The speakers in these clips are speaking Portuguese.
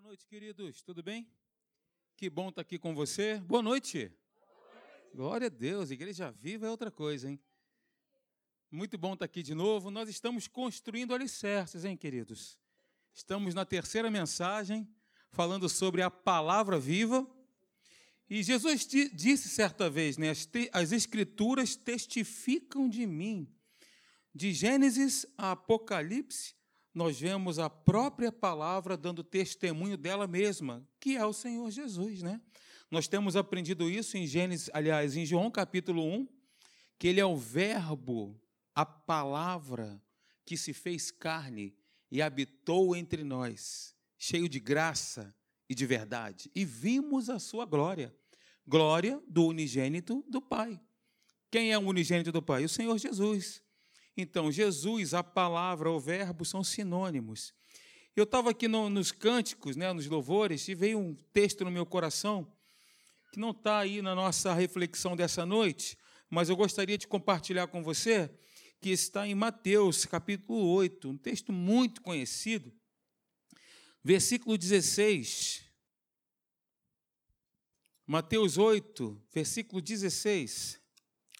Boa noite, queridos. Tudo bem? Que bom estar aqui com você. Boa noite. Glória a Deus. Igreja viva é outra coisa, hein? Muito bom estar aqui de novo. Nós estamos construindo alicerces, hein, queridos? Estamos na terceira mensagem, falando sobre a palavra viva. E Jesus disse certa vez, né? As, as Escrituras testificam de mim. De Gênesis a Apocalipse, nós vemos a própria palavra dando testemunho dela mesma, que é o Senhor Jesus, né? Nós temos aprendido isso em Gênesis, aliás, em João capítulo 1, que ele é o verbo, a palavra que se fez carne e habitou entre nós, cheio de graça e de verdade, e vimos a sua glória, glória do unigênito do Pai. Quem é o unigênito do Pai? O Senhor Jesus. Então, Jesus, a palavra, o verbo são sinônimos. Eu estava aqui no, nos cânticos, né, nos louvores, e veio um texto no meu coração que não está aí na nossa reflexão dessa noite, mas eu gostaria de compartilhar com você, que está em Mateus, capítulo 8, um texto muito conhecido, versículo 16. Mateus 8, versículo 16.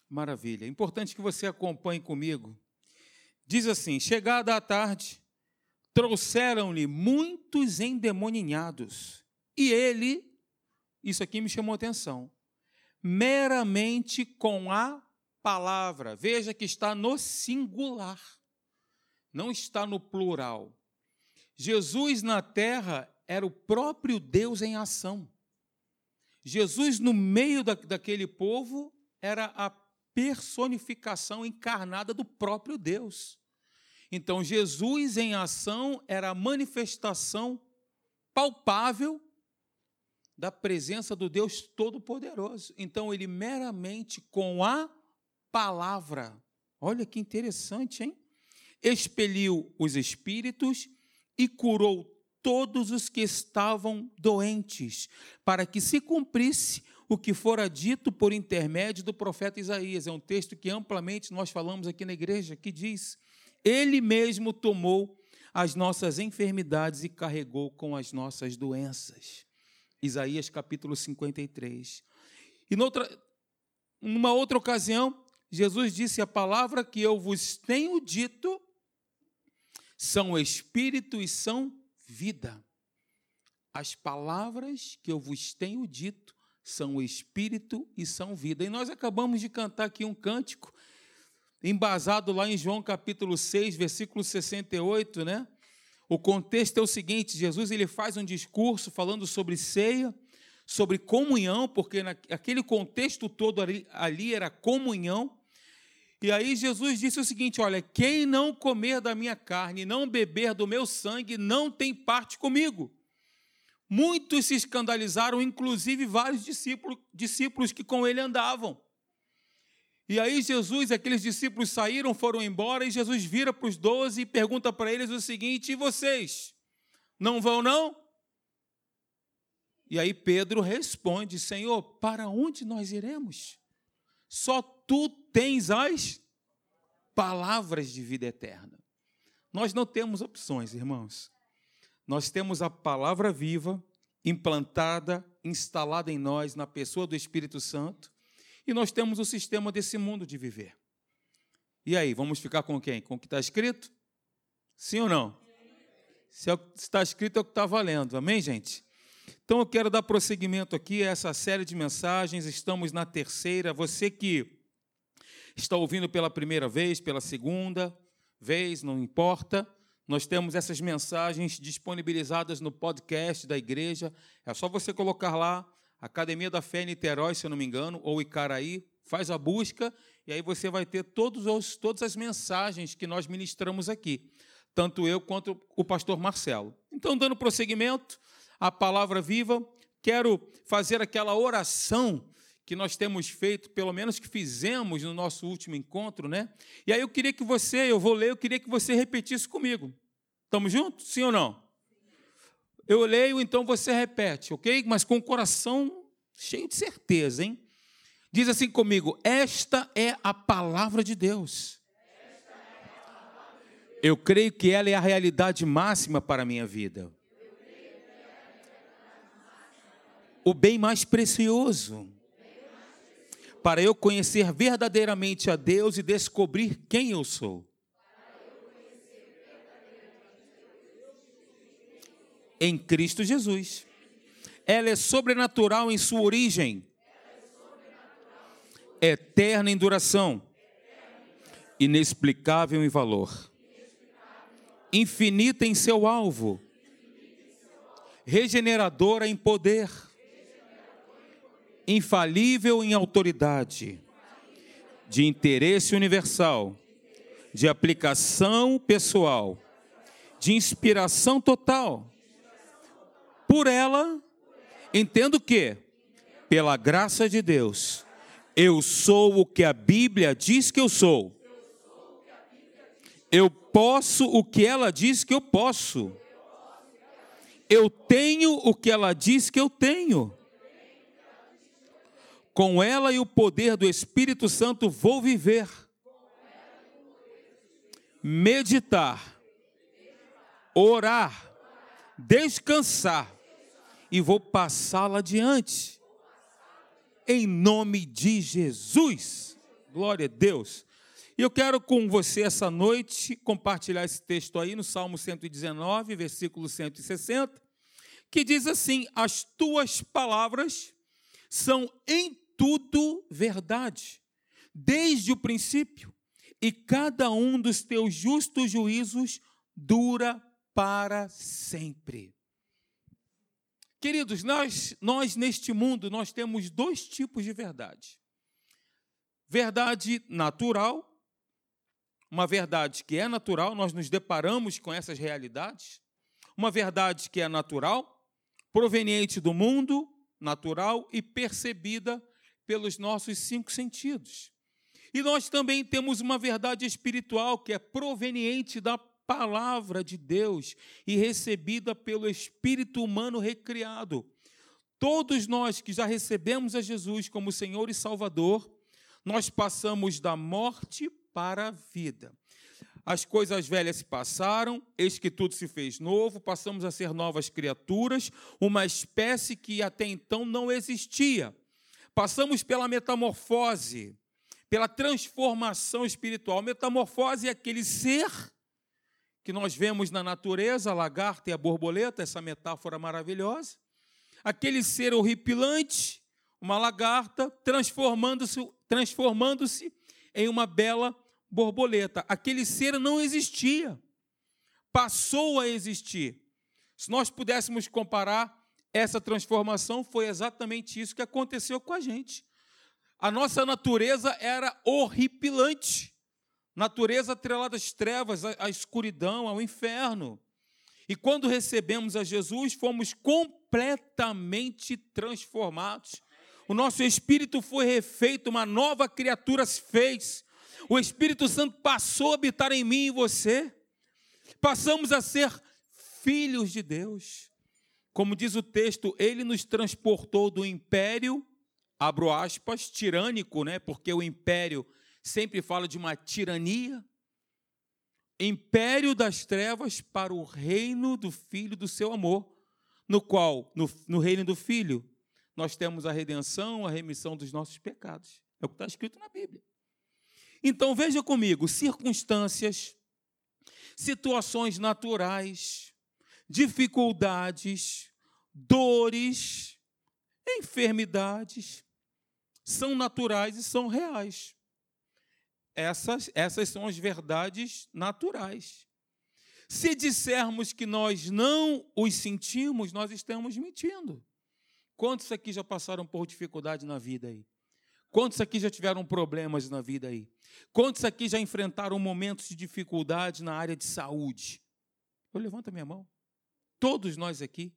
Maravilha. É importante que você acompanhe comigo. Diz assim: Chegada a tarde, trouxeram-lhe muitos endemoninhados, e ele, isso aqui me chamou atenção, meramente com a palavra. Veja que está no singular, não está no plural. Jesus na terra era o próprio Deus em ação. Jesus, no meio da, daquele povo, era a personificação encarnada do próprio Deus. Então, Jesus em ação era a manifestação palpável da presença do Deus Todo-Poderoso. Então, ele meramente com a palavra, olha que interessante, hein? Expeliu os espíritos e curou todos os que estavam doentes, para que se cumprisse o que fora dito por intermédio do profeta Isaías. É um texto que amplamente nós falamos aqui na igreja, que diz: ele mesmo tomou as nossas enfermidades e carregou com as nossas doenças. Isaías capítulo 53. E noutra, numa outra ocasião, Jesus disse: A palavra que eu vos tenho dito são espírito e são vida. As palavras que eu vos tenho dito são espírito e são vida. E nós acabamos de cantar aqui um cântico embasado lá em João capítulo 6, versículo 68, né? O contexto é o seguinte: Jesus ele faz um discurso falando sobre ceia, sobre comunhão, porque naquele contexto todo ali, ali era comunhão. E aí Jesus disse o seguinte: Olha, quem não comer da minha carne, não beber do meu sangue, não tem parte comigo. Muitos se escandalizaram, inclusive vários discípulos, discípulos que com ele andavam. E aí Jesus, aqueles discípulos saíram, foram embora, e Jesus vira para os doze e pergunta para eles o seguinte: e vocês? Não vão, não? E aí Pedro responde: Senhor, para onde nós iremos? Só tu tens as palavras de vida eterna. Nós não temos opções, irmãos. Nós temos a palavra viva, implantada, instalada em nós, na pessoa do Espírito Santo e nós temos o sistema desse mundo de viver. E aí, vamos ficar com quem? Com o que está escrito? Sim ou não? Se é está escrito é o que está valendo. Amém, gente? Então eu quero dar prosseguimento aqui a essa série de mensagens. Estamos na terceira. Você que está ouvindo pela primeira vez, pela segunda vez, não importa. Nós temos essas mensagens disponibilizadas no podcast da igreja. É só você colocar lá Academia da Fé em Niterói, se eu não me engano, ou Icaraí, faz a busca e aí você vai ter todos os, todas as mensagens que nós ministramos aqui, tanto eu quanto o pastor Marcelo. Então, dando prosseguimento à palavra viva, quero fazer aquela oração que nós temos feito, pelo menos que fizemos no nosso último encontro, né? E aí eu queria que você, eu vou ler, eu queria que você repetisse comigo. Estamos juntos? Sim ou não? Eu leio, então você repete, ok? Mas com o coração cheio de certeza, hein? Diz assim comigo: Esta é a palavra de Deus. Eu creio que ela é a realidade máxima para a minha vida. o bem mais precioso para eu conhecer verdadeiramente a Deus e descobrir quem eu sou. Em Cristo Jesus. Ela é sobrenatural em sua origem, eterna em duração, inexplicável em valor, infinita em seu alvo, regeneradora em poder. Infalível em autoridade, de interesse universal, de aplicação pessoal, de inspiração total. Por ela, entendo que, pela graça de Deus, eu sou o que a Bíblia diz que eu sou. Eu posso o que ela diz que eu posso. Eu tenho o que ela diz que eu tenho. Com ela e o poder do Espírito Santo vou viver, meditar, orar, descansar e vou passá-la adiante. Em nome de Jesus. Glória a Deus. E eu quero com você essa noite compartilhar esse texto aí no Salmo 119, versículo 160, que diz assim: As tuas palavras são em tudo verdade, desde o princípio, e cada um dos teus justos juízos dura para sempre. Queridos, nós, nós neste mundo nós temos dois tipos de verdade. Verdade natural, uma verdade que é natural, nós nos deparamos com essas realidades. Uma verdade que é natural, proveniente do mundo natural e percebida pelos nossos cinco sentidos. E nós também temos uma verdade espiritual que é proveniente da palavra de Deus e recebida pelo espírito humano recriado. Todos nós que já recebemos a Jesus como Senhor e Salvador, nós passamos da morte para a vida. As coisas velhas se passaram, eis que tudo se fez novo, passamos a ser novas criaturas, uma espécie que até então não existia. Passamos pela metamorfose, pela transformação espiritual. Metamorfose é aquele ser que nós vemos na natureza, a lagarta e a borboleta, essa metáfora maravilhosa. Aquele ser horripilante, uma lagarta, transformando-se transformando em uma bela borboleta. Aquele ser não existia, passou a existir. Se nós pudéssemos comparar essa transformação foi exatamente isso que aconteceu com a gente. A nossa natureza era horripilante. Natureza atrelada às trevas, à escuridão, ao inferno. E quando recebemos a Jesus, fomos completamente transformados. O nosso espírito foi refeito, uma nova criatura se fez. O Espírito Santo passou a habitar em mim e você. Passamos a ser filhos de Deus. Como diz o texto, ele nos transportou do império, abro aspas, tirânico, né? Porque o império sempre fala de uma tirania. Império das trevas para o reino do Filho do seu amor, no qual, no, no reino do Filho, nós temos a redenção, a remissão dos nossos pecados. É o que está escrito na Bíblia. Então veja comigo: circunstâncias, situações naturais, dificuldades, dores, enfermidades são naturais e são reais. Essas, essas são as verdades naturais. Se dissermos que nós não os sentimos, nós estamos mentindo. Quantos aqui já passaram por dificuldade na vida aí? Quantos aqui já tiveram problemas na vida aí? Quantos aqui já enfrentaram momentos de dificuldade na área de saúde? Eu levanto a minha mão. Todos nós aqui.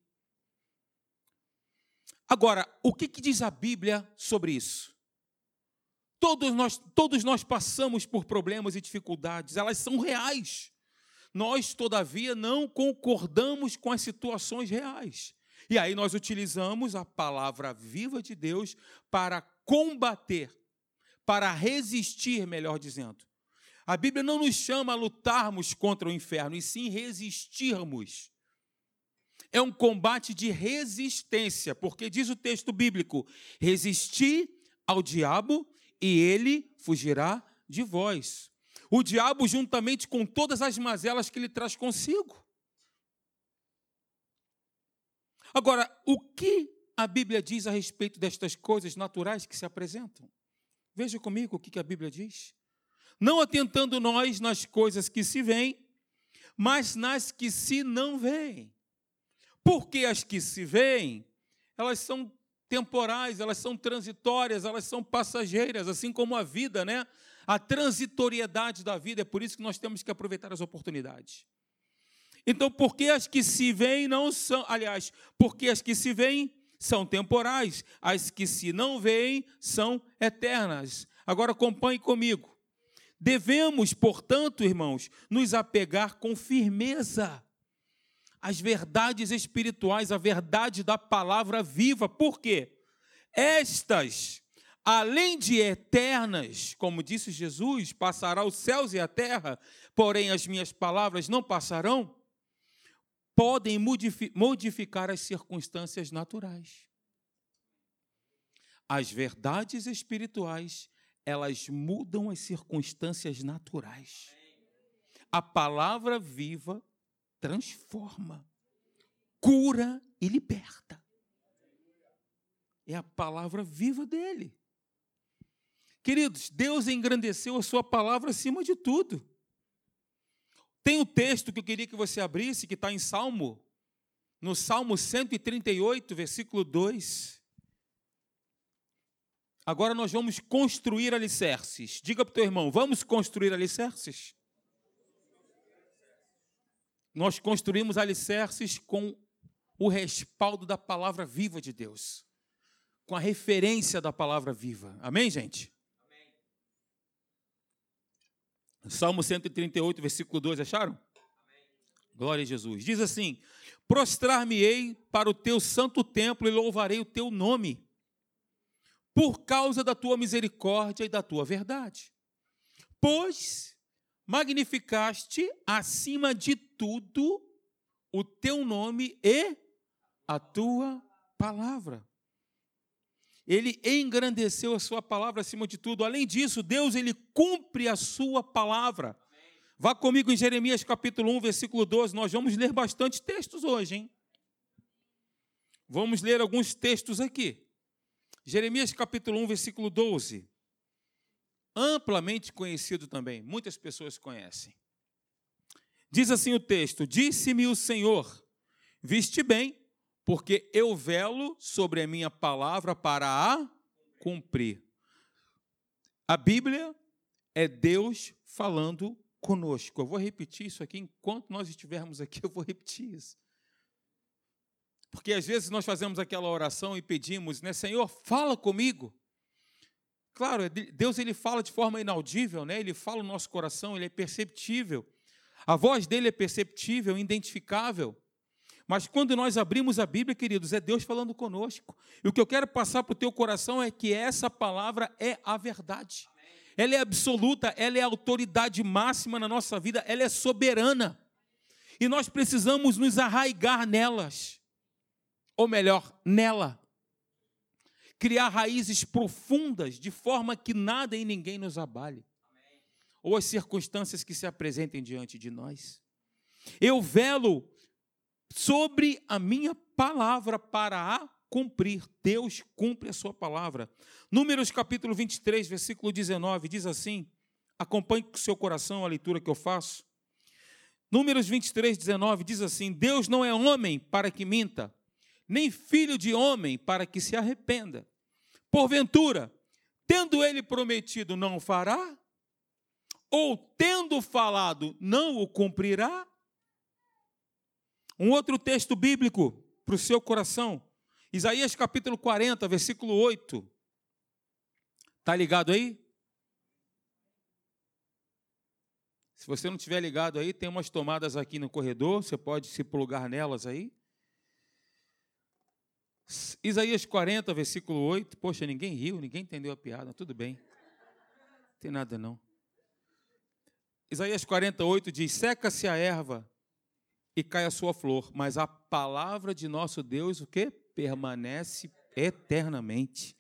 Agora, o que, que diz a Bíblia sobre isso? Todos nós, todos nós passamos por problemas e dificuldades, elas são reais. Nós, todavia, não concordamos com as situações reais. E aí nós utilizamos a palavra viva de Deus para combater, para resistir, melhor dizendo. A Bíblia não nos chama a lutarmos contra o inferno, e sim resistirmos é um combate de resistência, porque diz o texto bíblico: resisti ao diabo e ele fugirá de vós. O diabo, juntamente com todas as mazelas que ele traz consigo. Agora, o que a Bíblia diz a respeito destas coisas naturais que se apresentam? Veja comigo o que a Bíblia diz. Não atentando nós nas coisas que se veem, mas nas que se não veem. Porque as que se veem, elas são temporais, elas são transitórias, elas são passageiras, assim como a vida, né? A transitoriedade da vida, é por isso que nós temos que aproveitar as oportunidades. Então, porque as que se veem não são, aliás, porque as que se veem são temporais, as que se não veem são eternas. Agora acompanhe comigo. Devemos, portanto, irmãos, nos apegar com firmeza às verdades espirituais, à verdade da palavra viva. Por quê? Estas, além de eternas, como disse Jesus, passará os céus e a terra, porém as minhas palavras não passarão, podem modificar as circunstâncias naturais. As verdades espirituais elas mudam as circunstâncias naturais. A palavra viva transforma, cura e liberta. É a palavra viva dele. Queridos, Deus engrandeceu a sua palavra acima de tudo. Tem um texto que eu queria que você abrisse, que está em Salmo, no Salmo 138, versículo 2. Agora nós vamos construir alicerces. Diga para o teu irmão, vamos construir alicerces? Nós construímos alicerces com o respaldo da palavra viva de Deus, com a referência da palavra viva. Amém, gente? Amém. Salmo 138, versículo 2, acharam? Amém. Glória a Jesus. Diz assim: Prostrar-me-ei para o teu santo templo e louvarei o teu nome por causa da tua misericórdia e da tua verdade. Pois magnificaste acima de tudo o teu nome e a tua palavra. Ele engrandeceu a sua palavra acima de tudo. Além disso, Deus ele cumpre a sua palavra. Vá comigo em Jeremias capítulo 1, versículo 12. Nós vamos ler bastante textos hoje, hein? Vamos ler alguns textos aqui. Jeremias capítulo 1, versículo 12. Amplamente conhecido também, muitas pessoas conhecem. Diz assim o texto: Disse-me o Senhor, viste bem, porque eu velo sobre a minha palavra para a cumprir. A Bíblia é Deus falando conosco. Eu vou repetir isso aqui enquanto nós estivermos aqui, eu vou repetir isso. Porque às vezes nós fazemos aquela oração e pedimos, né, Senhor, fala comigo. Claro, é Deus ele fala de forma inaudível, né? Ele fala no nosso coração, ele é perceptível. A voz dele é perceptível, identificável. Mas quando nós abrimos a Bíblia, queridos, é Deus falando conosco. E o que eu quero passar para o teu coração é que essa palavra é a verdade. Ela é absoluta, ela é a autoridade máxima na nossa vida, ela é soberana. E nós precisamos nos arraigar nelas ou melhor, nela. Criar raízes profundas, de forma que nada e ninguém nos abale, ou as circunstâncias que se apresentem diante de nós. Eu velo sobre a minha palavra para a cumprir. Deus cumpre a sua palavra. Números capítulo 23, versículo 19, diz assim: acompanhe com seu coração a leitura que eu faço. Números 23, 19 diz assim: Deus não é homem para que minta, nem filho de homem para que se arrependa. Porventura, tendo ele prometido, não fará? Ou tendo falado, não o cumprirá? Um outro texto bíblico para o seu coração, Isaías capítulo 40, versículo 8. Está ligado aí? Se você não estiver ligado aí, tem umas tomadas aqui no corredor, você pode se plugar nelas aí. Isaías 40, versículo 8. Poxa, ninguém riu, ninguém entendeu a piada, tudo bem. Não tem nada não. Isaías 48 diz: Seca-se a erva e cai a sua flor, mas a palavra de nosso Deus, o que? Permanece eternamente.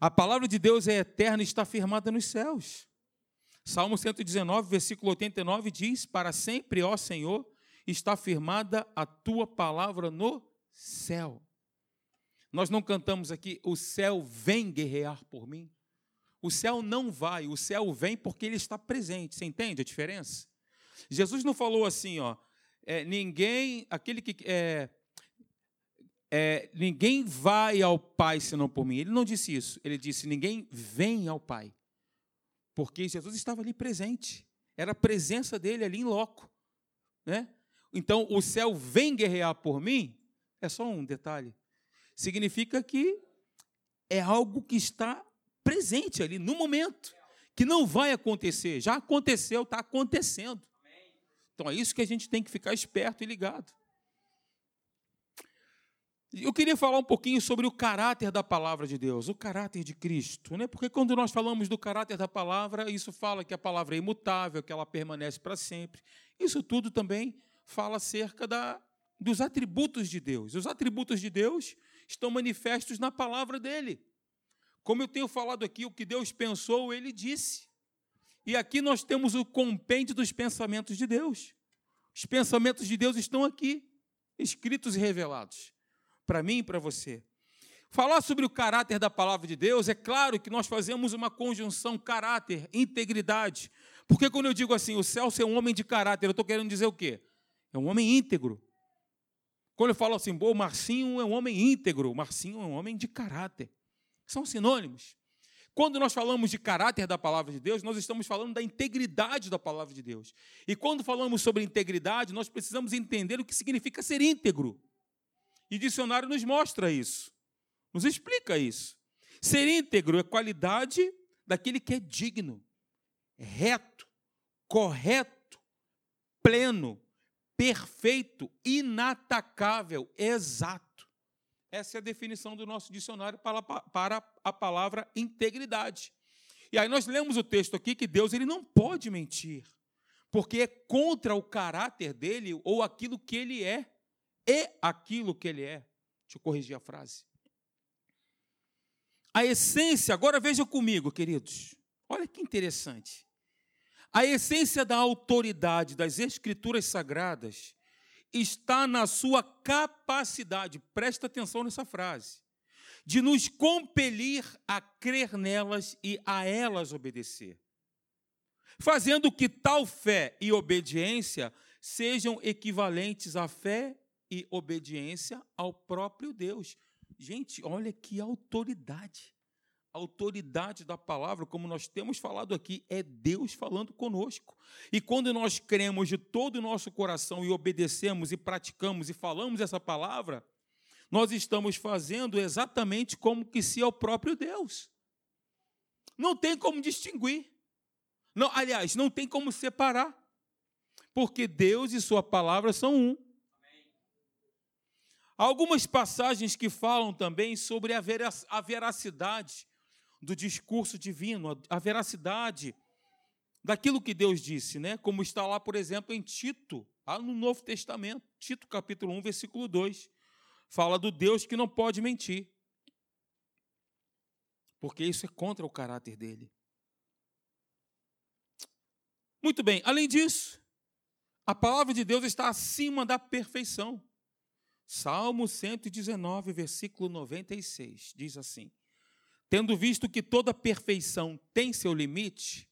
A palavra de Deus é eterna e está firmada nos céus. Salmo 119, versículo 89 diz: Para sempre, ó Senhor, está firmada a tua palavra no céu. Nós não cantamos aqui, o céu vem guerrear por mim. O céu não vai, o céu vem porque ele está presente. Você entende a diferença? Jesus não falou assim, ó, é, ninguém, aquele que é, é, ninguém vai ao Pai senão por mim. Ele não disse isso. Ele disse ninguém vem ao Pai, porque Jesus estava ali presente. Era a presença dele ali em loco, né? Então o céu vem guerrear por mim. É só um detalhe. Significa que é algo que está presente ali no momento, que não vai acontecer. Já aconteceu, está acontecendo. Então é isso que a gente tem que ficar esperto e ligado. Eu queria falar um pouquinho sobre o caráter da palavra de Deus, o caráter de Cristo, né? Porque quando nós falamos do caráter da palavra, isso fala que a palavra é imutável, que ela permanece para sempre. Isso tudo também fala acerca da, dos atributos de Deus. Os atributos de Deus estão manifestos na palavra dele. Como eu tenho falado aqui, o que Deus pensou, ele disse. E aqui nós temos o compêndio dos pensamentos de Deus. Os pensamentos de Deus estão aqui, escritos e revelados, para mim e para você. Falar sobre o caráter da palavra de Deus, é claro que nós fazemos uma conjunção caráter, integridade. Porque quando eu digo assim, o Celso é um homem de caráter, eu estou querendo dizer o quê? É um homem íntegro. Quando eu falo assim, o Marcinho é um homem íntegro, o Marcinho é um homem de caráter. São sinônimos. Quando nós falamos de caráter da palavra de Deus, nós estamos falando da integridade da palavra de Deus. E quando falamos sobre integridade, nós precisamos entender o que significa ser íntegro. E dicionário nos mostra isso, nos explica isso. Ser íntegro é qualidade daquele que é digno, reto, correto, pleno, perfeito, inatacável, exato. Essa é a definição do nosso dicionário para, a palavra integridade. E aí nós lemos o texto aqui que Deus ele não pode mentir, porque é contra o caráter dele ou aquilo que ele é, é aquilo que ele é. Deixa eu corrigir a frase. A essência, agora veja comigo, queridos. Olha que interessante. A essência da autoridade das escrituras sagradas está na sua capacidade, presta atenção nessa frase, de nos compelir a crer nelas e a elas obedecer, fazendo que tal fé e obediência sejam equivalentes à fé e obediência ao próprio Deus. Gente, olha que autoridade. Autoridade da palavra, como nós temos falado aqui, é Deus falando conosco. E quando nós cremos de todo o nosso coração e obedecemos e praticamos e falamos essa palavra, nós estamos fazendo exatamente como que se é o próprio Deus. Não tem como distinguir. Não, aliás, não tem como separar. Porque Deus e sua palavra são um. Há algumas passagens que falam também sobre a veracidade do discurso divino, a veracidade daquilo que Deus disse, né? Como está lá, por exemplo, em Tito, lá no Novo Testamento, Tito capítulo 1, versículo 2, fala do Deus que não pode mentir. Porque isso é contra o caráter dele. Muito bem, além disso, a palavra de Deus está acima da perfeição. Salmo 119, versículo 96, diz assim: Tendo visto que toda perfeição tem seu limite,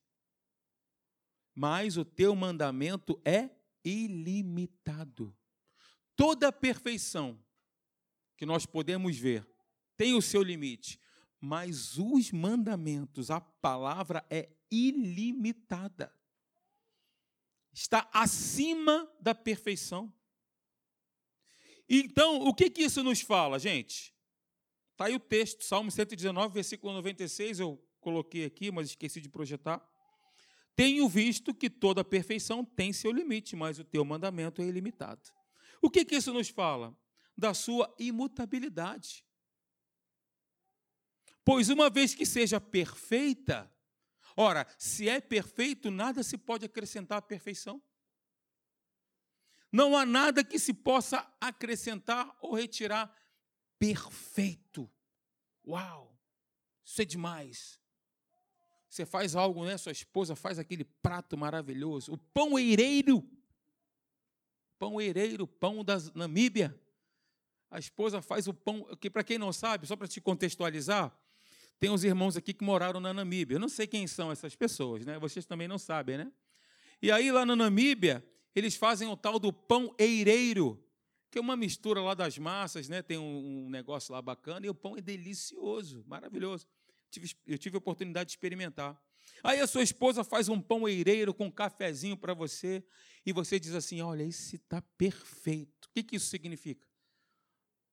mas o teu mandamento é ilimitado. Toda perfeição que nós podemos ver tem o seu limite, mas os mandamentos, a palavra é ilimitada. Está acima da perfeição. Então, o que, que isso nos fala, gente? Está aí o texto, Salmo 119, versículo 96, eu coloquei aqui, mas esqueci de projetar. Tenho visto que toda perfeição tem seu limite, mas o teu mandamento é ilimitado. O que, que isso nos fala? Da sua imutabilidade. Pois uma vez que seja perfeita, ora, se é perfeito, nada se pode acrescentar à perfeição. Não há nada que se possa acrescentar ou retirar. Perfeito. Uau! Isso é demais. Você faz algo, né? Sua esposa faz aquele prato maravilhoso. O pão eireiro. Pão eireiro, pão da Namíbia. A esposa faz o pão, que para quem não sabe, só para te contextualizar, tem uns irmãos aqui que moraram na Namíbia. Eu não sei quem são essas pessoas, né? Vocês também não sabem, né? E aí lá na Namíbia, eles fazem o tal do pão eireiro, que é uma mistura lá das massas, né? Tem um, negócio lá bacana e o pão é delicioso, maravilhoso. Tive, eu tive a oportunidade de experimentar. Aí a sua esposa faz um pão eireiro com um cafezinho para você e você diz assim: Olha, esse está perfeito. O que, que isso significa?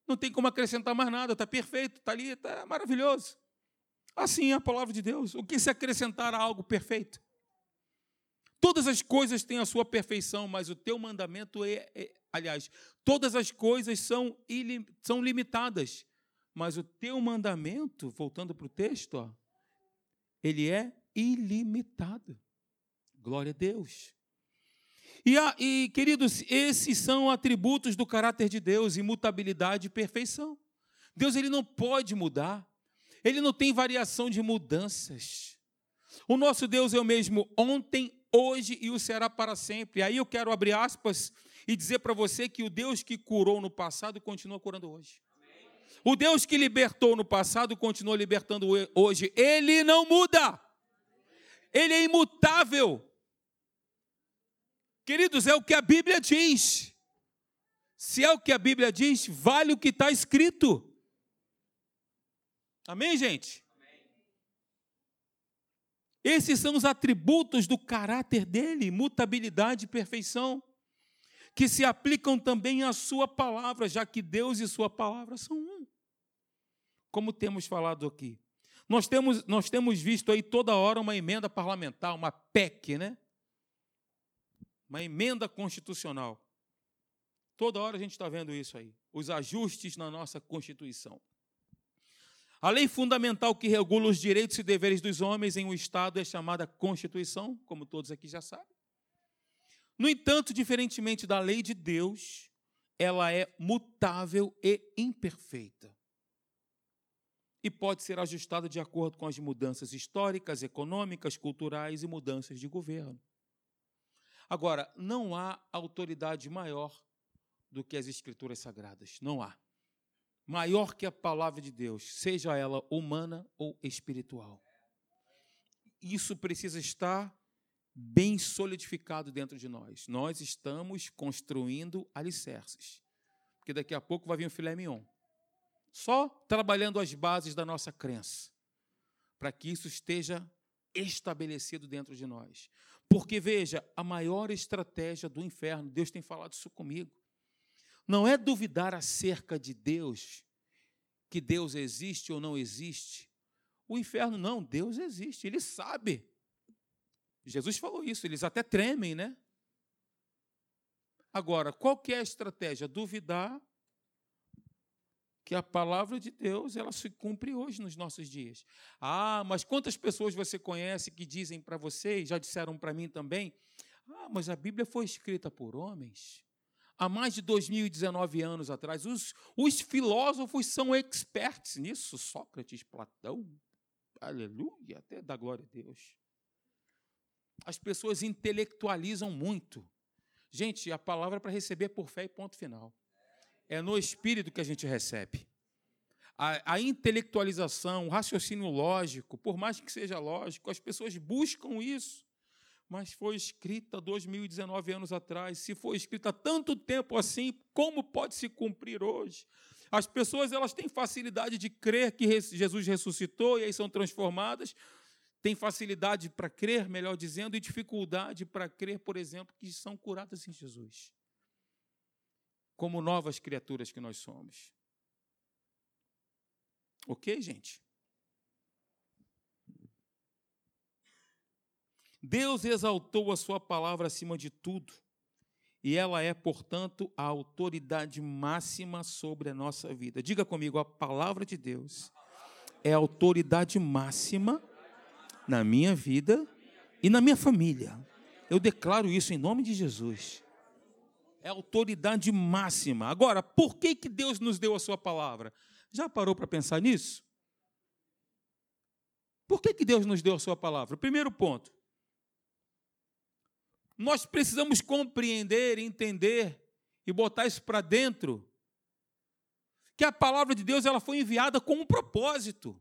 Não tem como acrescentar mais nada, está perfeito, está ali, está maravilhoso. Assim é a palavra de Deus. O que se acrescentar a algo perfeito? Todas as coisas têm a sua perfeição, mas o teu mandamento é, é aliás, todas as coisas são, ilim, são limitadas, mas o teu mandamento, voltando para o texto, ó, ele é ilimitado. Glória a Deus. E, e, queridos, esses são atributos do caráter de Deus: imutabilidade e perfeição. Deus ele não pode mudar, ele não tem variação de mudanças. O nosso Deus é o mesmo ontem, hoje e o será para sempre. Aí eu quero abrir aspas e dizer para você que o Deus que curou no passado continua curando hoje. O Deus que libertou no passado continua libertando hoje. Ele não muda. Ele é imutável. Queridos, é o que a Bíblia diz. Se é o que a Bíblia diz, vale o que está escrito. Amém, gente? Esses são os atributos do caráter dele, mutabilidade e perfeição, que se aplicam também à sua palavra, já que Deus e sua palavra são um. Como temos falado aqui. Nós temos, nós temos visto aí toda hora uma emenda parlamentar, uma PEC, né? uma emenda constitucional. Toda hora a gente está vendo isso aí, os ajustes na nossa Constituição. A lei fundamental que regula os direitos e deveres dos homens em um Estado é chamada Constituição, como todos aqui já sabem. No entanto, diferentemente da lei de Deus, ela é mutável e imperfeita. E pode ser ajustada de acordo com as mudanças históricas, econômicas, culturais e mudanças de governo. Agora, não há autoridade maior do que as Escrituras Sagradas. Não há. Maior que a palavra de Deus, seja ela humana ou espiritual. Isso precisa estar bem solidificado dentro de nós. Nós estamos construindo alicerces. Porque daqui a pouco vai vir o filé mignon. Só trabalhando as bases da nossa crença. Para que isso esteja estabelecido dentro de nós. Porque, veja, a maior estratégia do inferno, Deus tem falado isso comigo, não é duvidar acerca de Deus, que Deus existe ou não existe. O inferno, não, Deus existe, ele sabe. Jesus falou isso, eles até tremem, né? Agora, qual que é a estratégia? Duvidar que a palavra de Deus ela se cumpre hoje nos nossos dias. Ah, mas quantas pessoas você conhece que dizem para você, e já disseram para mim também, ah, mas a Bíblia foi escrita por homens. Há mais de 2019 anos atrás, os, os filósofos são experts nisso, Sócrates, Platão, aleluia, até da glória a Deus. As pessoas intelectualizam muito. Gente, a palavra é para receber por fé e ponto final. É no espírito que a gente recebe. A, a, intelectualização, o raciocínio lógico, por mais que seja lógico, as pessoas buscam isso. Mas foi escrita 2019 anos atrás. Se foi escrita tanto tempo assim, como pode se cumprir hoje? As pessoas elas têm facilidade de crer que Jesus ressuscitou e aí são transformadas. Têm facilidade para crer, melhor dizendo, e dificuldade para crer, por exemplo, que são curadas em Jesus como novas criaturas que nós somos. Ok, gente? Deus exaltou a sua palavra acima de tudo, e ela é, portanto, a autoridade máxima sobre a nossa vida. Diga comigo, a palavra de Deus é a autoridade máxima na minha vida e na minha família. Eu declaro isso em nome de Jesus. É autoridade máxima. Agora, por que, que Deus nos deu a sua palavra? Já parou para pensar nisso? Por que, que Deus nos deu a sua palavra? Primeiro ponto. Nós precisamos compreender, entender e botar isso para dentro que a palavra de Deus ela foi enviada com um propósito.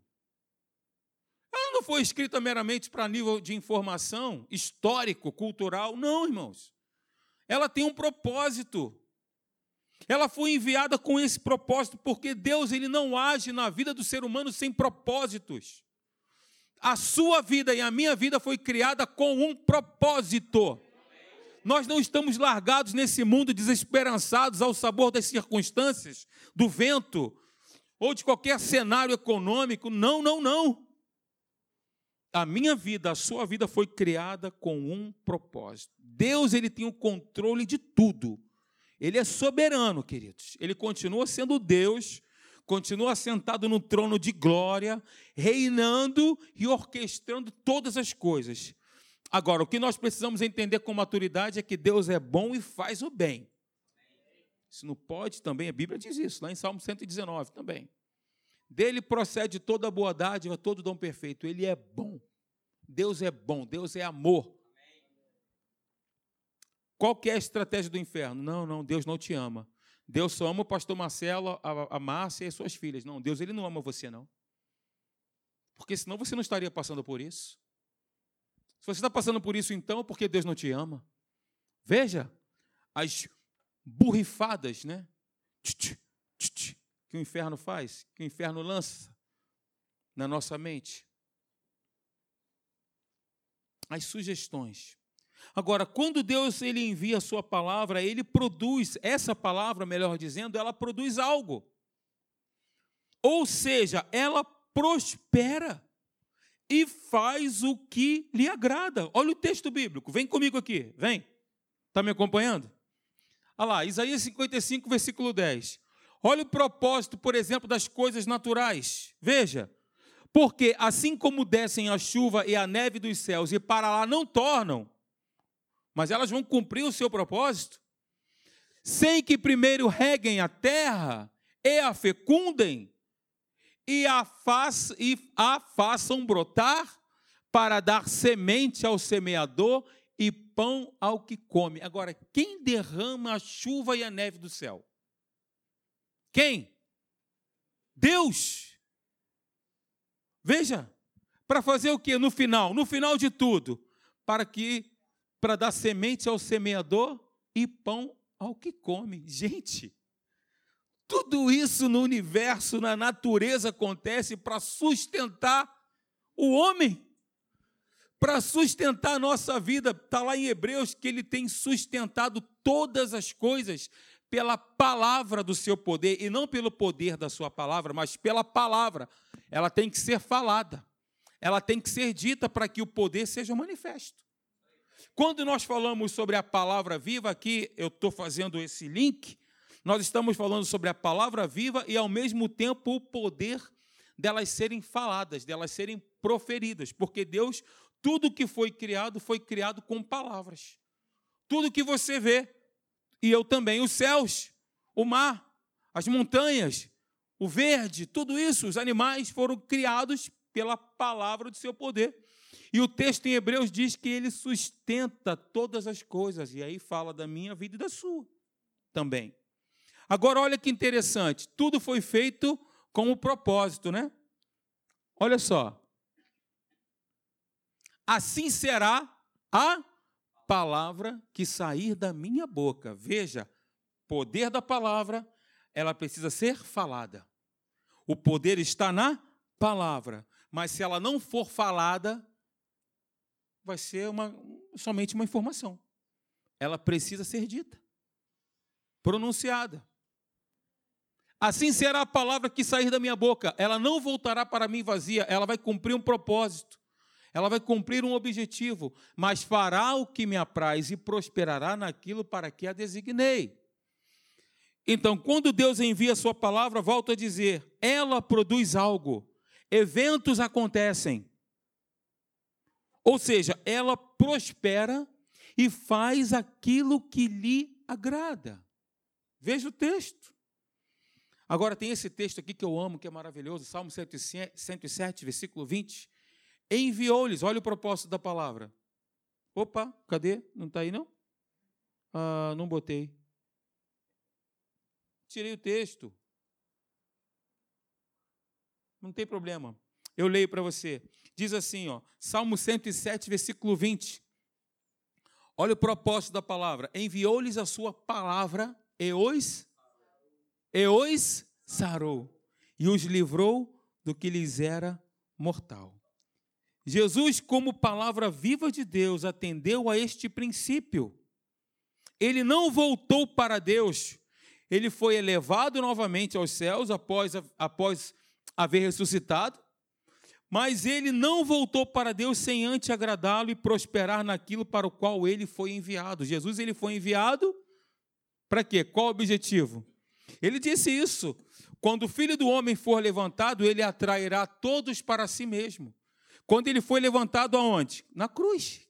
Ela não foi escrita meramente para nível de informação histórico, cultural, não, irmãos. Ela tem um propósito. Ela foi enviada com esse propósito porque Deus ele não age na vida do ser humano sem propósitos. A sua vida e a minha vida foi criada com um propósito. Nós não estamos largados nesse mundo desesperançados ao sabor das circunstâncias, do vento ou de qualquer cenário econômico. Não, não, não. A minha vida, a sua vida foi criada com um propósito. Deus ele tem o controle de tudo. Ele é soberano, queridos. Ele continua sendo Deus, continua sentado no trono de glória, reinando e orquestrando todas as coisas. Agora, o que nós precisamos entender com maturidade é que Deus é bom e faz o bem. Isso não pode também, a Bíblia diz isso, lá em Salmo 119 também. Dele procede toda boa dádiva, todo dom perfeito. Ele é bom. Deus é bom, Deus é amor. Qual é a estratégia do inferno? Não, não, Deus não te ama. Deus só ama o pastor Marcelo, a, Márcia e as suas filhas. Não, Deus ele não ama você, não. Porque senão você não estaria passando por isso. Se você está passando por isso, então, porque Deus não te ama. Veja as burrifadas, né? Que o inferno faz, que o inferno lança na nossa mente. As sugestões. Agora, quando Deus ele envia a sua palavra, ele produz, essa palavra, melhor dizendo, ela produz algo. Ou seja, ela prospera e faz o que lhe agrada. Olha o texto bíblico, vem comigo aqui, vem. Está me acompanhando? Olha lá, Isaías 55, versículo 10. Olha o propósito, por exemplo, das coisas naturais. Veja, porque assim como descem a chuva e a neve dos céus e para lá não tornam, mas elas vão cumprir o seu propósito, sem que primeiro reguem a terra e a fecundem e a, faç, e a façam brotar para dar semente ao semeador e pão ao que come. Agora, quem derrama a chuva e a neve do céu? Quem? Deus. Veja, para fazer o que no final? No final de tudo, para que para dar semente ao semeador e pão ao que come. Gente, tudo isso no universo, na natureza acontece para sustentar o homem, para sustentar a nossa vida. Está lá em Hebreus que ele tem sustentado todas as coisas pela palavra do seu poder, e não pelo poder da sua palavra, mas pela palavra. Ela tem que ser falada, ela tem que ser dita para que o poder seja manifesto. Quando nós falamos sobre a palavra viva, aqui eu estou fazendo esse link, nós estamos falando sobre a palavra viva e, ao mesmo tempo, o poder delas serem faladas, delas serem proferidas, porque Deus, tudo que foi criado, foi criado com palavras. Tudo que você vê, e eu também, os céus, o mar, as montanhas, o verde, tudo isso, os animais foram criados pela palavra do seu poder. E o texto em Hebreus diz que ele sustenta todas as coisas, e aí fala da minha vida e da sua também. Agora, olha que interessante, tudo foi feito com o propósito, né? Olha só. Assim será a palavra que sair da minha boca. Veja, poder da palavra, ela precisa ser falada. O poder está na palavra, mas se ela não for falada, vai ser uma, somente uma informação. Ela precisa ser dita, pronunciada. Assim será a palavra que sair da minha boca. Ela não voltará para mim vazia, ela vai cumprir um propósito. Ela vai cumprir um objetivo, mas fará o que me apraz e prosperará naquilo para que a designei. Então, quando Deus envia a sua palavra, volto a dizer, ela produz algo. Eventos acontecem. Ou seja, ela prospera e faz aquilo que lhe agrada. Veja o texto. Agora tem esse texto aqui que eu amo, que é maravilhoso, Salmo 107, versículo 20. Enviou-lhes, olha o propósito da palavra. Opa, cadê? Não está aí não? Ah, não botei. Tirei o texto. Não tem problema. Eu leio para você. Diz assim, ó, Salmo 107, versículo 20. Olha o propósito da palavra. Enviou-lhes a sua palavra e os, e os sarou e os livrou do que lhes era mortal. Jesus, como palavra viva de Deus, atendeu a este princípio. Ele não voltou para Deus, ele foi elevado novamente aos céus após, após haver ressuscitado, mas ele não voltou para Deus sem antes agradá-lo e prosperar naquilo para o qual ele foi enviado. Jesus ele foi enviado para quê? Qual o objetivo? Ele disse isso. Quando o filho do homem for levantado, ele atrairá todos para si mesmo. Quando ele foi levantado aonde? Na cruz.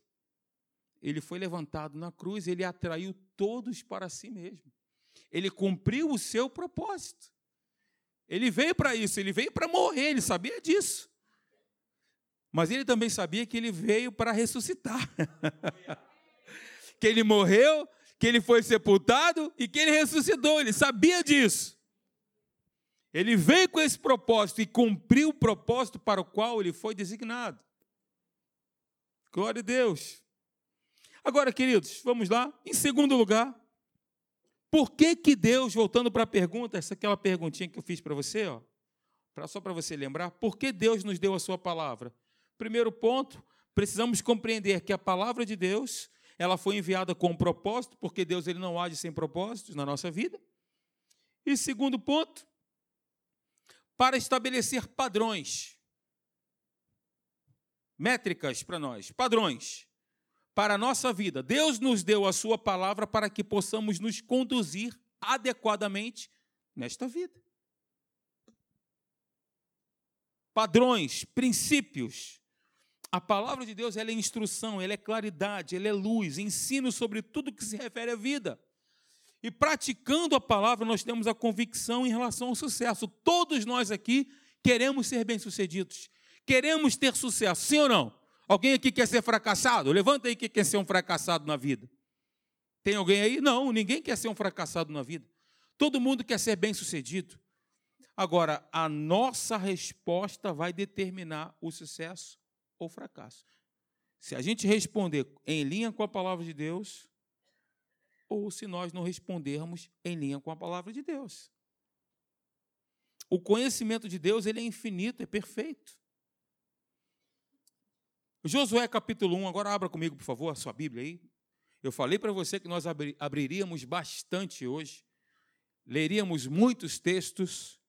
Ele foi levantado na cruz, ele atraiu todos para si mesmo. Ele cumpriu o seu propósito. Ele veio para isso, ele veio para morrer, ele sabia disso. Mas ele também sabia que ele veio para ressuscitar. que ele morreu, que ele foi sepultado e que ele ressuscitou, ele sabia disso. Ele veio com esse propósito e cumpriu o propósito para o qual ele foi designado. Glória a Deus. Agora, queridos, vamos lá. Em segundo lugar, por que que Deus, voltando para a pergunta, essa é aquela perguntinha que eu fiz para você, ó, pra, só para você lembrar, por que Deus nos deu a sua palavra? Primeiro ponto, precisamos compreender que a palavra de Deus ela foi enviada com um propósito, porque Deus ele não age sem propósitos na nossa vida. E segundo ponto, para estabelecer padrões, métricas para nós, padrões para a nossa vida. Deus nos deu a sua palavra para que possamos nos conduzir adequadamente nesta vida. Padrões, princípios, a palavra de Deus ela é instrução, ela é claridade, ela é luz, ensino sobre tudo que se refere à vida. E praticando a palavra, nós temos a convicção em relação ao sucesso. Todos nós aqui queremos ser bem-sucedidos. Queremos ter sucesso, sim ou não? Alguém aqui quer ser fracassado? Levanta aí que quer ser um fracassado na vida. Tem alguém aí? Não, ninguém quer ser um fracassado na vida. Todo mundo quer ser bem-sucedido. Agora, a nossa resposta vai determinar o sucesso ou fracasso. Se a gente responder em linha com a palavra de Deus, ou se nós não respondermos em linha com a palavra de Deus. O conhecimento de Deus ele é infinito, é perfeito. Josué capítulo 1, agora abra comigo, por favor, a sua Bíblia aí. Eu falei para você que nós abriríamos bastante hoje, leríamos muitos textos.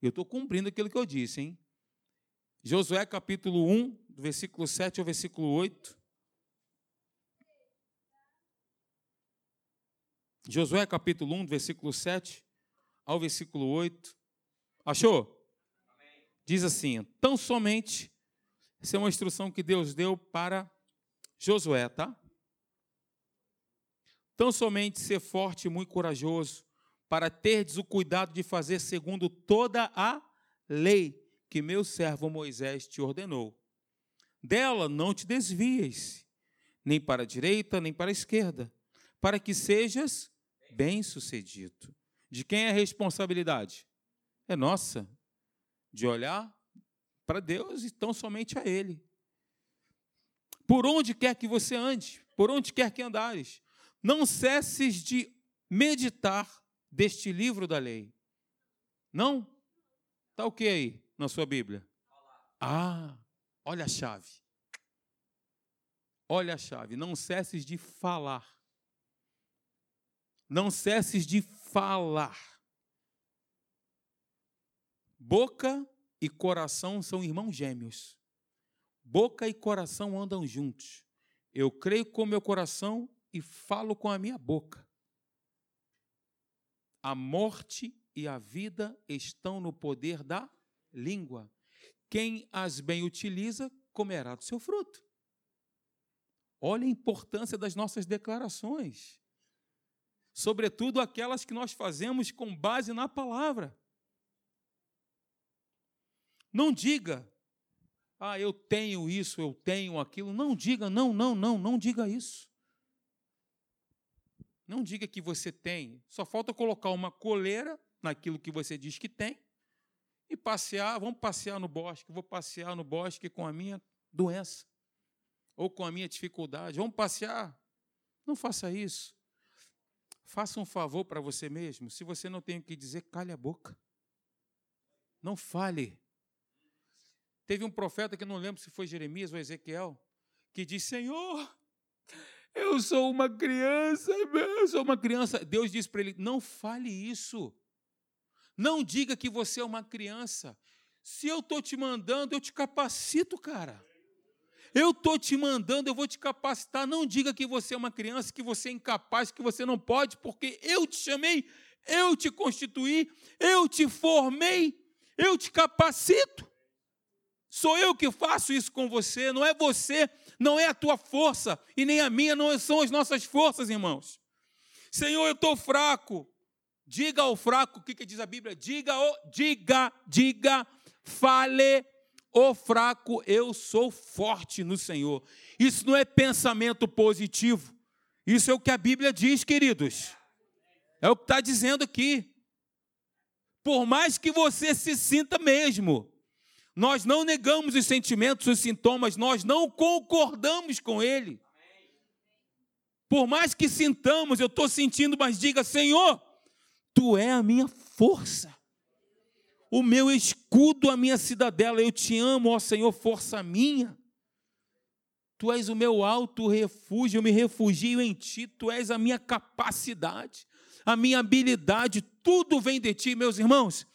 Eu estou cumprindo aquilo que eu disse, hein? Josué capítulo 1, do versículo 7 ao versículo 8. Josué capítulo 1, do versículo 7 ao versículo 8. Achou? Diz assim: tão somente, essa é uma instrução que Deus deu para Josué, tá? Tão somente ser forte e muito corajoso, para terdes o cuidado de fazer segundo toda a lei que meu servo Moisés te ordenou. Dela não te desvies, nem para a direita, nem para a esquerda, para que sejas bem-sucedido. De quem é a responsabilidade? É nossa, de olhar para Deus e tão somente a Ele. Por onde quer que você ande, por onde quer que andares, não cesses de meditar deste livro da lei. Não? Está o que aí? na sua Bíblia? Ah, olha a chave. Olha a chave. Não cesses de falar. Não cesses de falar. Boca e coração são irmãos gêmeos. Boca e coração andam juntos. Eu creio com meu coração e falo com a minha boca. A morte e a vida estão no poder da língua. Quem as bem utiliza, comerá do seu fruto. Olha a importância das nossas declarações. Sobretudo aquelas que nós fazemos com base na palavra. Não diga, ah, eu tenho isso, eu tenho aquilo. Não diga, não, não, não, não diga isso. Não diga que você tem. Só falta colocar uma coleira naquilo que você diz que tem e passear. Vamos passear no bosque. Vou passear no bosque com a minha doença ou com a minha dificuldade. Vamos passear. Não faça isso. Faça um favor para você mesmo. Se você não tem o que dizer, cale a boca. Não fale. Teve um profeta que não lembro se foi Jeremias ou Ezequiel, que disse: Senhor, eu sou uma criança, eu sou uma criança. Deus disse para ele: Não fale isso. Não diga que você é uma criança. Se eu estou te mandando, eu te capacito, cara. Eu estou te mandando, eu vou te capacitar. Não diga que você é uma criança, que você é incapaz, que você não pode, porque eu te chamei, eu te constituí, eu te formei, eu te capacito. Sou eu que faço isso com você, não é você, não é a tua força e nem a minha, não são as nossas forças, irmãos. Senhor, eu estou fraco. Diga ao fraco, o que, que diz a Bíblia? Diga, diga, diga, fale o fraco, eu sou forte no Senhor. Isso não é pensamento positivo. Isso é o que a Bíblia diz, queridos. É o que está dizendo aqui. Por mais que você se sinta mesmo, nós não negamos os sentimentos, os sintomas, nós não concordamos com ele. Por mais que sintamos, eu estou sentindo, mas diga: Senhor, tu é a minha força o meu escudo, a minha cidadela. Eu te amo, ó Senhor, força minha. Tu és o meu alto refúgio, eu me refugio em ti, tu és a minha capacidade, a minha habilidade, tudo vem de ti, meus irmãos.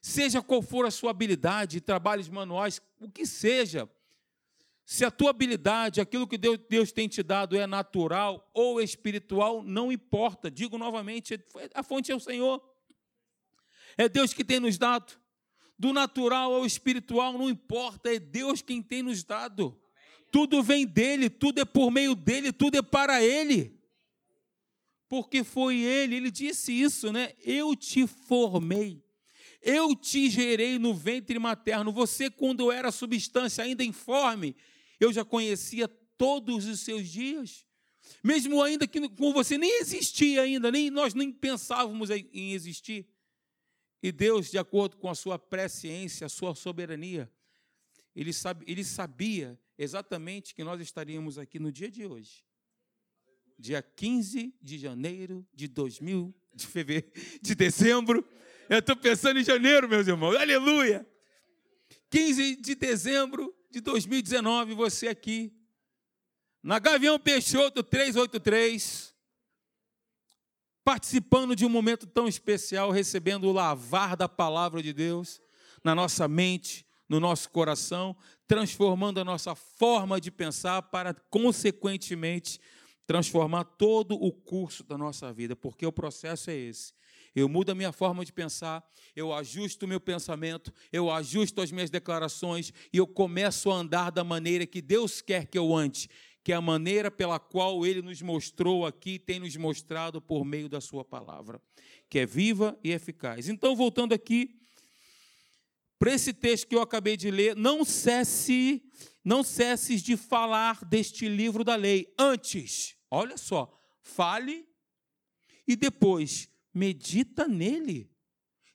Seja qual for a sua habilidade, trabalhos manuais, o que seja, se a tua habilidade, aquilo que Deus, Deus tem te dado é natural ou espiritual, não importa. Digo novamente, a fonte é o Senhor. É Deus que tem nos dado. Do natural ao espiritual, não importa, é Deus quem tem nos dado. Tudo vem dele, tudo é por meio dele, tudo é para ele. Porque foi ele, ele disse isso, né? Eu te formei, eu te gerei no ventre materno. Você, quando era substância ainda informe, eu já conhecia todos os seus dias. Mesmo ainda que com você nem existia ainda, nem nós nem pensávamos em existir. E Deus, de acordo com a sua presciência, a sua soberania, ele, sabe, ele sabia exatamente que nós estaríamos aqui no dia de hoje, dia 15 de janeiro de 2000, de fevereiro, de dezembro. Eu estou pensando em janeiro, meus irmãos, aleluia! 15 de dezembro de 2019, você aqui, na Gavião Peixoto 383, participando de um momento tão especial, recebendo o lavar da palavra de Deus na nossa mente, no nosso coração, transformando a nossa forma de pensar para, consequentemente, transformar todo o curso da nossa vida, porque o processo é esse. Eu mudo a minha forma de pensar, eu ajusto o meu pensamento, eu ajusto as minhas declarações e eu começo a andar da maneira que Deus quer que eu ande que a maneira pela qual ele nos mostrou aqui, tem nos mostrado por meio da sua palavra, que é viva e eficaz. Então, voltando aqui para esse texto que eu acabei de ler, não cesse, não cesses de falar deste livro da lei. Antes, olha só, fale e depois medita nele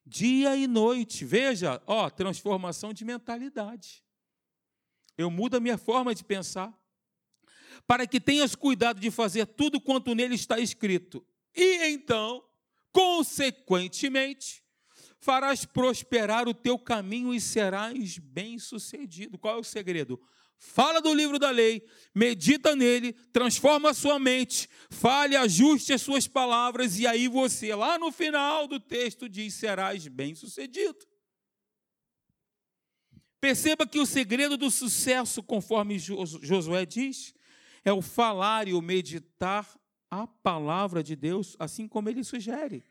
dia e noite. Veja, ó, transformação de mentalidade. Eu mudo a minha forma de pensar para que tenhas cuidado de fazer tudo quanto nele está escrito. E então, consequentemente, farás prosperar o teu caminho e serás bem-sucedido. Qual é o segredo? Fala do livro da lei, medita nele, transforma a sua mente, fale, ajuste as suas palavras, e aí você, lá no final do texto, diz: serás bem-sucedido. Perceba que o segredo do sucesso, conforme Josué diz, é o falar e o meditar a palavra de Deus, assim como ele sugere.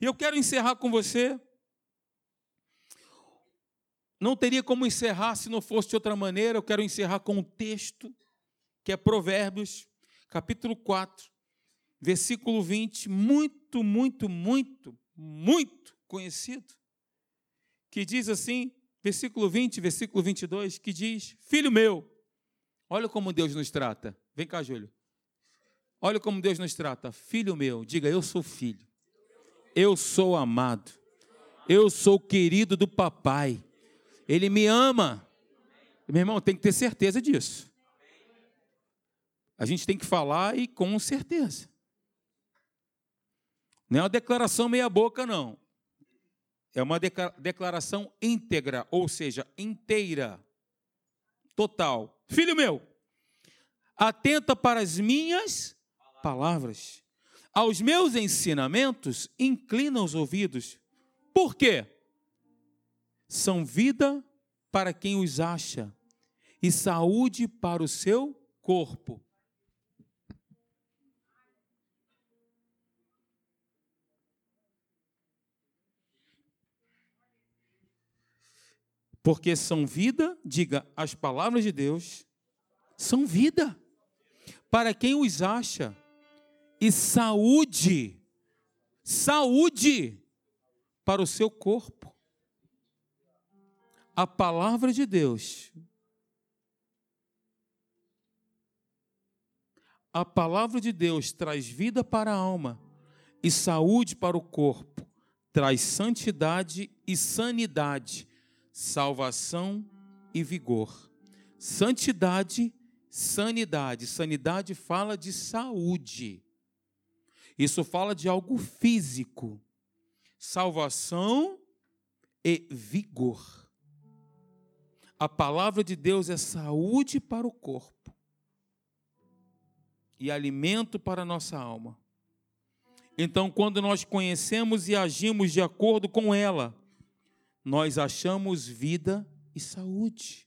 E eu quero encerrar com você. Não teria como encerrar se não fosse de outra maneira. Eu quero encerrar com um texto que é Provérbios, capítulo 4, versículo 20, muito, muito, muito, muito conhecido, que diz assim, versículo 20, versículo 22, que diz: Filho meu, olha como Deus nos trata. Vem cá, Júlio. Olha como Deus nos trata. Filho meu, diga: Eu sou filho. Eu sou amado. Eu sou querido do papai. Ele me ama. Meu irmão, tem que ter certeza disso. A gente tem que falar e com certeza. Não é uma declaração meia-boca, não. É uma declaração íntegra, ou seja, inteira, total. Filho meu, atenta para as minhas palavras. Aos meus ensinamentos, inclina os ouvidos. Por quê? São vida para quem os acha e saúde para o seu corpo. Porque são vida, diga, as palavras de Deus são vida para quem os acha, e saúde, saúde para o seu corpo. A palavra de Deus, a palavra de Deus traz vida para a alma e saúde para o corpo, traz santidade e sanidade salvação e vigor. Santidade, sanidade. Sanidade fala de saúde. Isso fala de algo físico. Salvação e vigor. A palavra de Deus é saúde para o corpo e alimento para a nossa alma. Então, quando nós conhecemos e agimos de acordo com ela, nós achamos vida e saúde.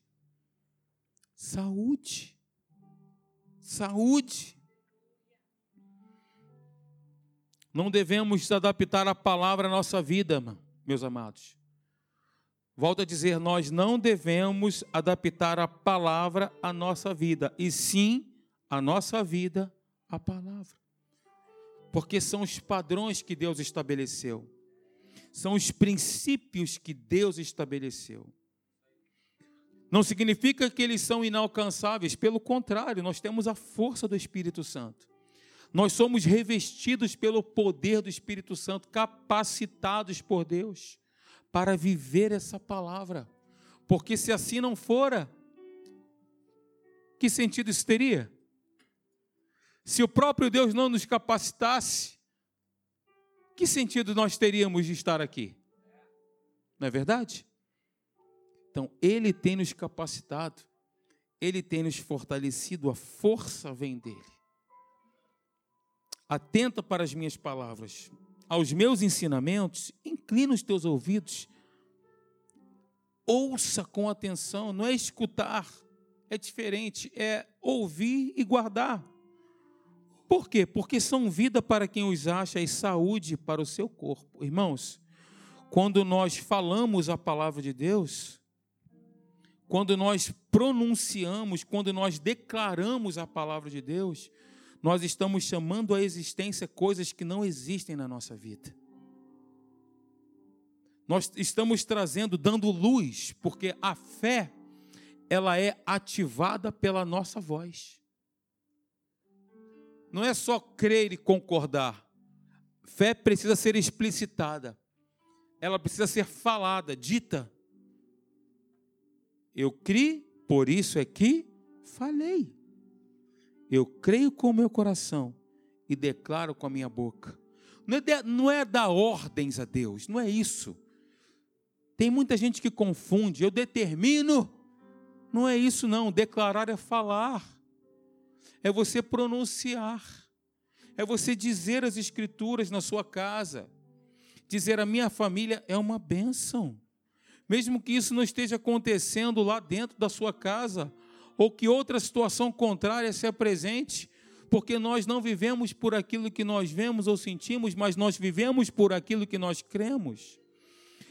Saúde. Saúde. Não devemos adaptar a palavra à nossa vida, meus amados. Volto a dizer, nós não devemos adaptar a palavra à nossa vida, e sim a nossa vida à palavra. Porque são os padrões que Deus estabeleceu são os princípios que Deus estabeleceu. Não significa que eles são inalcançáveis, pelo contrário, nós temos a força do Espírito Santo. Nós somos revestidos pelo poder do Espírito Santo, capacitados por Deus para viver essa palavra. Porque se assim não fora, que sentido isso teria? Se o próprio Deus não nos capacitasse, que sentido nós teríamos de estar aqui? Não é verdade? Então, Ele tem nos capacitado, Ele tem nos fortalecido, a força vem dEle. Atenta para as minhas palavras, aos meus ensinamentos, inclina os teus ouvidos, ouça com atenção, não é escutar, é diferente, é ouvir e guardar. Por quê? Porque são vida para quem os acha e saúde para o seu corpo. Irmãos, quando nós falamos a palavra de Deus, quando nós pronunciamos, quando nós declaramos a palavra de Deus, nós estamos chamando à existência coisas que não existem na nossa vida. Nós estamos trazendo, dando luz, porque a fé, ela é ativada pela nossa voz não é só crer e concordar. Fé precisa ser explicitada. Ela precisa ser falada, dita. Eu criei, por isso é que falei. Eu creio com o meu coração e declaro com a minha boca. Não é, de, não é dar ordens a Deus, não é isso. Tem muita gente que confunde. Eu determino. Não é isso, não. Declarar é falar é você pronunciar, é você dizer as escrituras na sua casa, dizer a minha família é uma bênção, mesmo que isso não esteja acontecendo lá dentro da sua casa, ou que outra situação contrária se apresente, porque nós não vivemos por aquilo que nós vemos ou sentimos, mas nós vivemos por aquilo que nós cremos.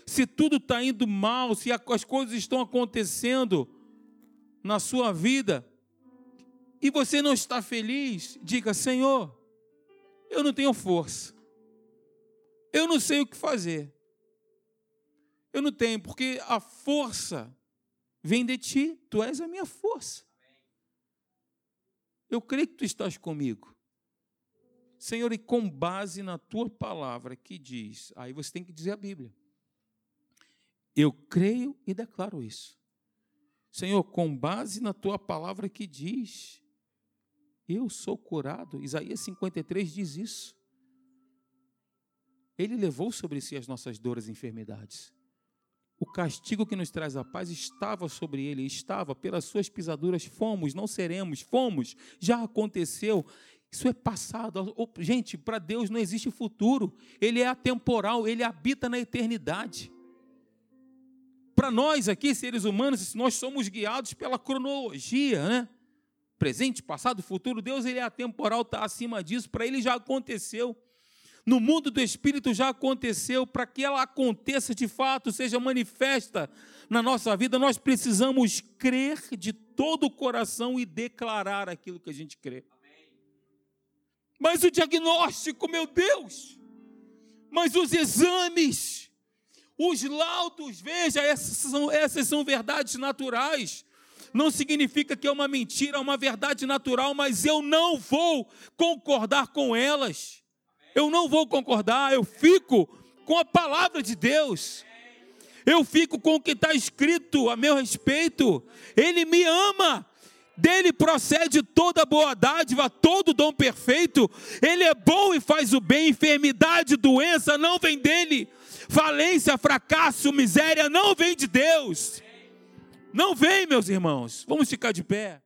Se tudo está indo mal, se as coisas estão acontecendo na sua vida, e você não está feliz, diga: Senhor, eu não tenho força. Eu não sei o que fazer. Eu não tenho, porque a força vem de ti, tu és a minha força. Eu creio que tu estás comigo. Senhor, e com base na tua palavra que diz, aí você tem que dizer a Bíblia. Eu creio e declaro isso. Senhor, com base na tua palavra que diz, eu sou curado. Isaías 53 diz isso. Ele levou sobre si as nossas dores e enfermidades. O castigo que nos traz a paz estava sobre ele, estava, pelas suas pisaduras fomos, não seremos, fomos, já aconteceu. Isso é passado. Gente, para Deus não existe futuro, ele é atemporal, ele habita na eternidade. Para nós aqui, seres humanos, nós somos guiados pela cronologia, né? Presente, passado, futuro, Deus ele é atemporal, está acima disso, para ele já aconteceu. No mundo do Espírito já aconteceu, para que ela aconteça de fato, seja manifesta na nossa vida, nós precisamos crer de todo o coração e declarar aquilo que a gente crê. Mas o diagnóstico, meu Deus, mas os exames, os laudos, veja, essas são, essas são verdades naturais não significa que é uma mentira, é uma verdade natural, mas eu não vou concordar com elas. Eu não vou concordar, eu fico com a palavra de Deus. Eu fico com o que está escrito a meu respeito. Ele me ama. Dele procede toda boa dádiva, todo dom perfeito. Ele é bom e faz o bem. Enfermidade, doença não vem dele. Falência, fracasso, miséria não vem de Deus. Não vem, meus irmãos. Vamos ficar de pé.